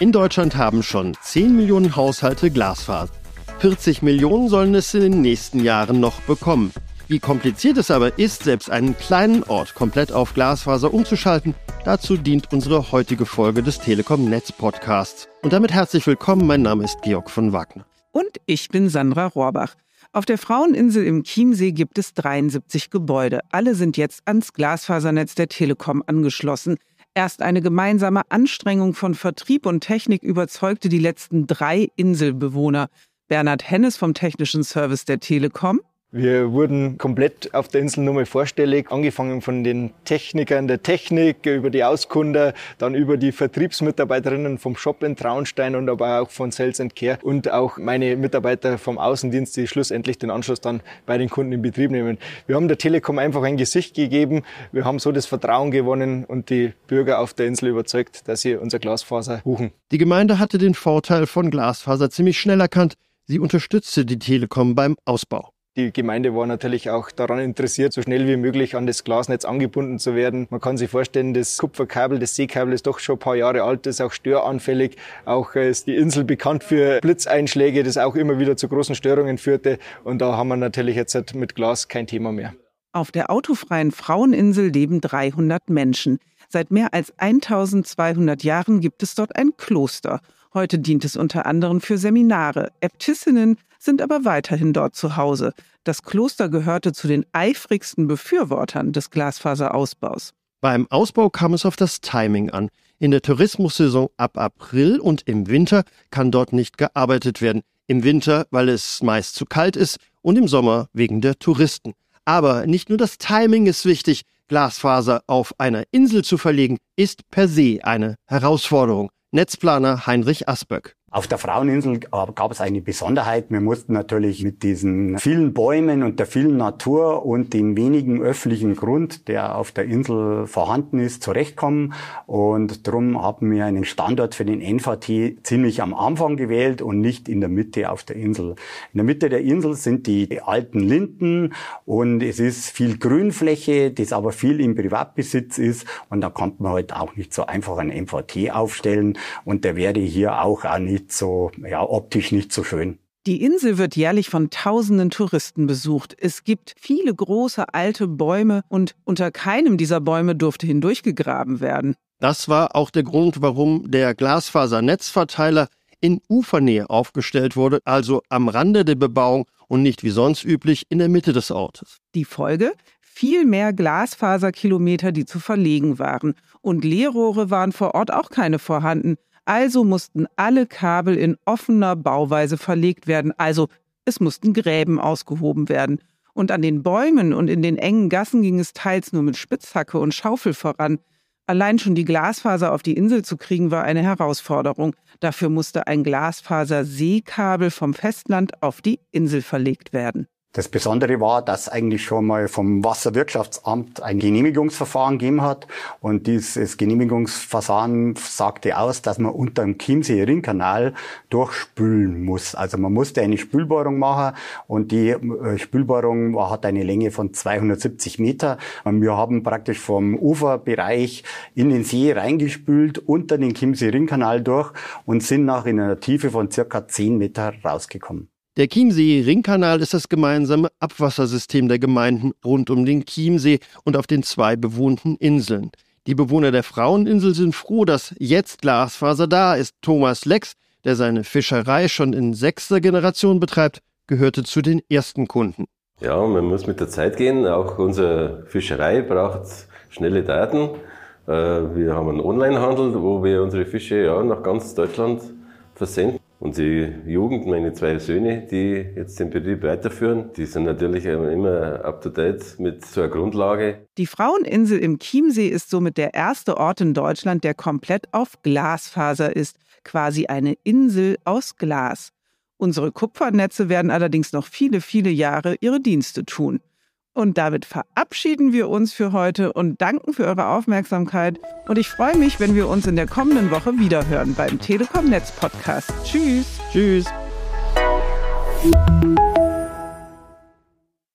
In Deutschland haben schon 10 Millionen Haushalte Glasfaser. 40 Millionen sollen es in den nächsten Jahren noch bekommen. Wie kompliziert es aber ist, selbst einen kleinen Ort komplett auf Glasfaser umzuschalten, dazu dient unsere heutige Folge des Telekom Netz Podcasts. Und damit herzlich willkommen, mein Name ist Georg von Wagner. Und ich bin Sandra Rohrbach. Auf der Fraueninsel im Chiemsee gibt es 73 Gebäude. Alle sind jetzt ans Glasfasernetz der Telekom angeschlossen. Erst eine gemeinsame Anstrengung von Vertrieb und Technik überzeugte die letzten drei Inselbewohner. Bernhard Hennes vom Technischen Service der Telekom. Wir wurden komplett auf der Insel nochmal vorstellig, angefangen von den Technikern der Technik, über die Auskunder, dann über die Vertriebsmitarbeiterinnen vom Shop in Traunstein und aber auch von Sales Care und auch meine Mitarbeiter vom Außendienst, die schlussendlich den Anschluss dann bei den Kunden in Betrieb nehmen. Wir haben der Telekom einfach ein Gesicht gegeben, wir haben so das Vertrauen gewonnen und die Bürger auf der Insel überzeugt, dass sie unser Glasfaser buchen. Die Gemeinde hatte den Vorteil von Glasfaser ziemlich schnell erkannt. Sie unterstützte die Telekom beim Ausbau. Die Gemeinde war natürlich auch daran interessiert, so schnell wie möglich an das Glasnetz angebunden zu werden. Man kann sich vorstellen, das Kupferkabel, das Seekabel ist doch schon ein paar Jahre alt, ist auch störanfällig. Auch äh, ist die Insel bekannt für Blitzeinschläge, das auch immer wieder zu großen Störungen führte. Und da haben wir natürlich jetzt halt mit Glas kein Thema mehr. Auf der autofreien Fraueninsel leben 300 Menschen. Seit mehr als 1200 Jahren gibt es dort ein Kloster. Heute dient es unter anderem für Seminare. Äbtissinnen sind aber weiterhin dort zu Hause. Das Kloster gehörte zu den eifrigsten Befürwortern des Glasfaserausbaus. Beim Ausbau kam es auf das Timing an. In der Tourismussaison ab April und im Winter kann dort nicht gearbeitet werden. Im Winter, weil es meist zu kalt ist und im Sommer wegen der Touristen. Aber nicht nur das Timing ist wichtig. Glasfaser auf einer Insel zu verlegen, ist per se eine Herausforderung. Netzplaner Heinrich Asböck. Auf der Fraueninsel gab es eine Besonderheit. Wir mussten natürlich mit diesen vielen Bäumen und der vielen Natur und dem wenigen öffentlichen Grund, der auf der Insel vorhanden ist, zurechtkommen. Und darum haben wir einen Standort für den NVT ziemlich am Anfang gewählt und nicht in der Mitte auf der Insel. In der Mitte der Insel sind die alten Linden und es ist viel Grünfläche, das aber viel im Privatbesitz ist. Und da konnte man halt auch nicht so einfach einen MVT aufstellen. Und der wäre hier auch, nicht nicht so, ja, optisch nicht so schön. Die Insel wird jährlich von tausenden Touristen besucht. Es gibt viele große alte Bäume und unter keinem dieser Bäume durfte hindurchgegraben werden. Das war auch der Grund, warum der Glasfasernetzverteiler in Ufernähe aufgestellt wurde, also am Rande der Bebauung und nicht wie sonst üblich in der Mitte des Ortes. Die Folge? Viel mehr Glasfaserkilometer, die zu verlegen waren. Und Leerrohre waren vor Ort auch keine vorhanden. Also mussten alle Kabel in offener Bauweise verlegt werden, also es mussten Gräben ausgehoben werden. Und an den Bäumen und in den engen Gassen ging es teils nur mit Spitzhacke und Schaufel voran. Allein schon die Glasfaser auf die Insel zu kriegen, war eine Herausforderung. Dafür musste ein Glasfaser-Seekabel vom Festland auf die Insel verlegt werden. Das Besondere war, dass eigentlich schon mal vom Wasserwirtschaftsamt ein Genehmigungsverfahren gegeben hat. Und dieses Genehmigungsverfahren sagte aus, dass man unter dem Chiemsee-Ringkanal durchspülen muss. Also man musste eine Spülbohrung machen und die äh, Spülbohrung hat eine Länge von 270 Meter. Und wir haben praktisch vom Uferbereich in den See reingespült, unter den Chiemsee-Ringkanal durch und sind nach in einer Tiefe von circa 10 Meter rausgekommen. Der Chiemsee-Ringkanal ist das gemeinsame Abwassersystem der Gemeinden rund um den Chiemsee und auf den zwei bewohnten Inseln. Die Bewohner der Fraueninsel sind froh, dass jetzt Glasfaser da ist. Thomas Lex, der seine Fischerei schon in sechster Generation betreibt, gehörte zu den ersten Kunden. Ja, man muss mit der Zeit gehen. Auch unsere Fischerei braucht schnelle Daten. Äh, wir haben einen Onlinehandel, wo wir unsere Fische ja nach ganz Deutschland versenden. Und die Jugend, meine zwei Söhne, die jetzt den Betrieb weiterführen, die sind natürlich immer up to date mit so einer Grundlage. Die Fraueninsel im Chiemsee ist somit der erste Ort in Deutschland, der komplett auf Glasfaser ist, quasi eine Insel aus Glas. Unsere Kupfernetze werden allerdings noch viele, viele Jahre ihre Dienste tun. Und damit verabschieden wir uns für heute und danken für eure Aufmerksamkeit. Und ich freue mich, wenn wir uns in der kommenden Woche wiederhören beim Telekom Netz Podcast. Tschüss. Tschüss.